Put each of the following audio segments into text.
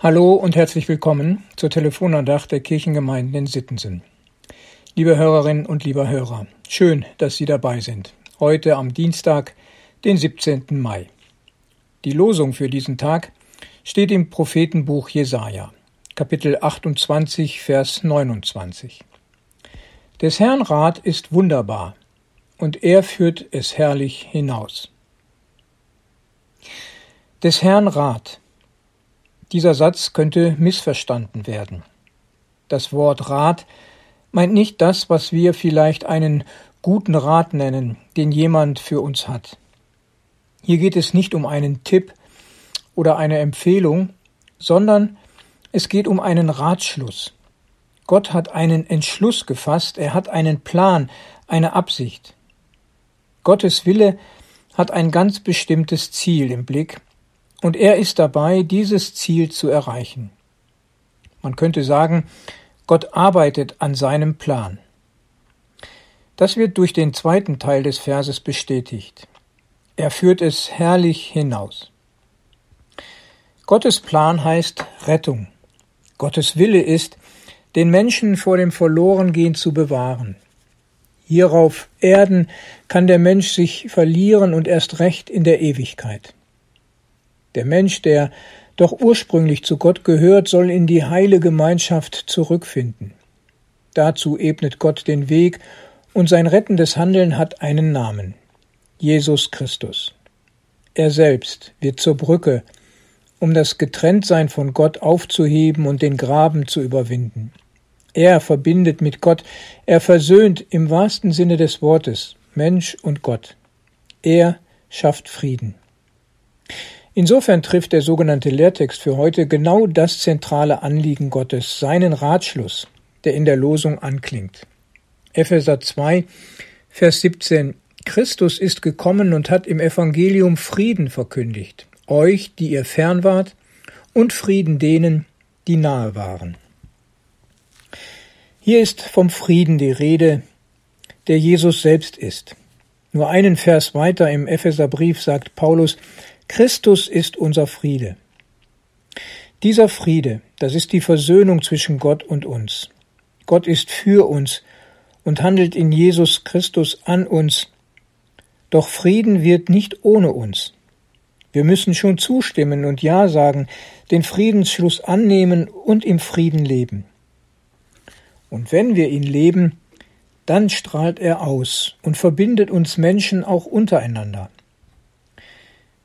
Hallo und herzlich willkommen zur Telefonandacht der Kirchengemeinden in Sittensen. Liebe Hörerinnen und lieber Hörer, schön, dass Sie dabei sind. Heute am Dienstag, den 17. Mai. Die Losung für diesen Tag steht im Prophetenbuch Jesaja, Kapitel 28, Vers 29. Des Herrn Rat ist wunderbar, und er führt es herrlich hinaus. Des Herrn Rat dieser Satz könnte missverstanden werden. Das Wort Rat meint nicht das, was wir vielleicht einen guten Rat nennen, den jemand für uns hat. Hier geht es nicht um einen Tipp oder eine Empfehlung, sondern es geht um einen Ratschluss. Gott hat einen Entschluss gefasst, er hat einen Plan, eine Absicht. Gottes Wille hat ein ganz bestimmtes Ziel im Blick, und er ist dabei, dieses Ziel zu erreichen. Man könnte sagen, Gott arbeitet an seinem Plan. Das wird durch den zweiten Teil des Verses bestätigt. Er führt es herrlich hinaus. Gottes Plan heißt Rettung. Gottes Wille ist, den Menschen vor dem Verlorengehen zu bewahren. Hierauf Erden kann der Mensch sich verlieren und erst recht in der Ewigkeit. Der Mensch, der doch ursprünglich zu Gott gehört, soll in die heile Gemeinschaft zurückfinden. Dazu ebnet Gott den Weg, und sein rettendes Handeln hat einen Namen Jesus Christus. Er selbst wird zur Brücke, um das Getrenntsein von Gott aufzuheben und den Graben zu überwinden. Er verbindet mit Gott, er versöhnt im wahrsten Sinne des Wortes Mensch und Gott. Er schafft Frieden. Insofern trifft der sogenannte Lehrtext für heute genau das zentrale Anliegen Gottes, seinen Ratschluss, der in der Losung anklingt. Epheser 2, Vers 17 Christus ist gekommen und hat im Evangelium Frieden verkündigt, euch, die ihr fern wart, und Frieden denen, die nahe waren. Hier ist vom Frieden die Rede, der Jesus selbst ist. Nur einen Vers weiter im Epheserbrief sagt Paulus, Christus ist unser Friede. Dieser Friede, das ist die Versöhnung zwischen Gott und uns. Gott ist für uns und handelt in Jesus Christus an uns. Doch Frieden wird nicht ohne uns. Wir müssen schon zustimmen und Ja sagen, den Friedensschluss annehmen und im Frieden leben. Und wenn wir ihn leben, dann strahlt er aus und verbindet uns Menschen auch untereinander.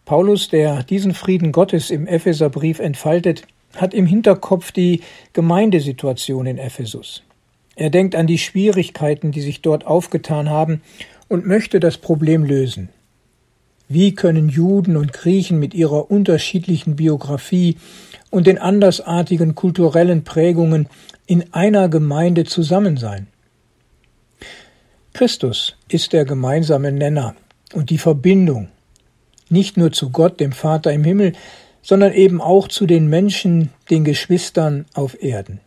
Paulus, der diesen Frieden Gottes im Epheserbrief entfaltet, hat im Hinterkopf die Gemeindesituation in Ephesus. Er denkt an die Schwierigkeiten, die sich dort aufgetan haben, und möchte das Problem lösen. Wie können Juden und Griechen mit ihrer unterschiedlichen Biografie und den andersartigen kulturellen Prägungen in einer Gemeinde zusammen sein? Christus ist der gemeinsame Nenner und die Verbindung nicht nur zu Gott, dem Vater im Himmel, sondern eben auch zu den Menschen, den Geschwistern auf Erden.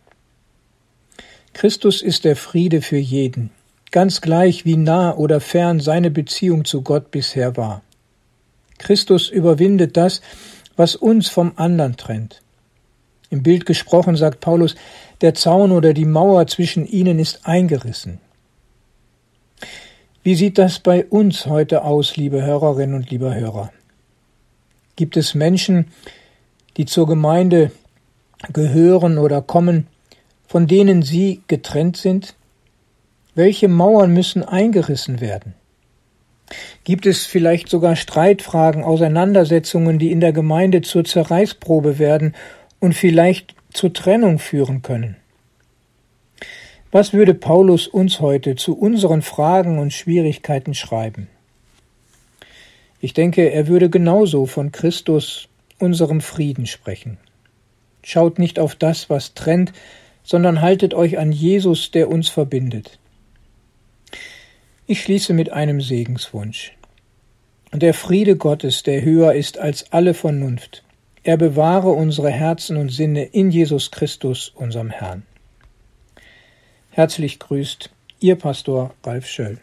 Christus ist der Friede für jeden, ganz gleich wie nah oder fern seine Beziehung zu Gott bisher war. Christus überwindet das, was uns vom anderen trennt. Im Bild gesprochen sagt Paulus, der Zaun oder die Mauer zwischen ihnen ist eingerissen. Wie sieht das bei uns heute aus, liebe Hörerinnen und lieber Hörer? Gibt es Menschen, die zur Gemeinde gehören oder kommen, von denen Sie getrennt sind? Welche Mauern müssen eingerissen werden? Gibt es vielleicht sogar Streitfragen, Auseinandersetzungen, die in der Gemeinde zur Zerreißprobe werden und vielleicht zur Trennung führen können? Was würde Paulus uns heute zu unseren Fragen und Schwierigkeiten schreiben? Ich denke, er würde genauso von Christus, unserem Frieden, sprechen. Schaut nicht auf das, was trennt, sondern haltet euch an Jesus, der uns verbindet. Ich schließe mit einem Segenswunsch. Und der Friede Gottes, der höher ist als alle Vernunft, er bewahre unsere Herzen und Sinne in Jesus Christus, unserem Herrn. Herzlich grüßt Ihr Pastor Ralf Schöll.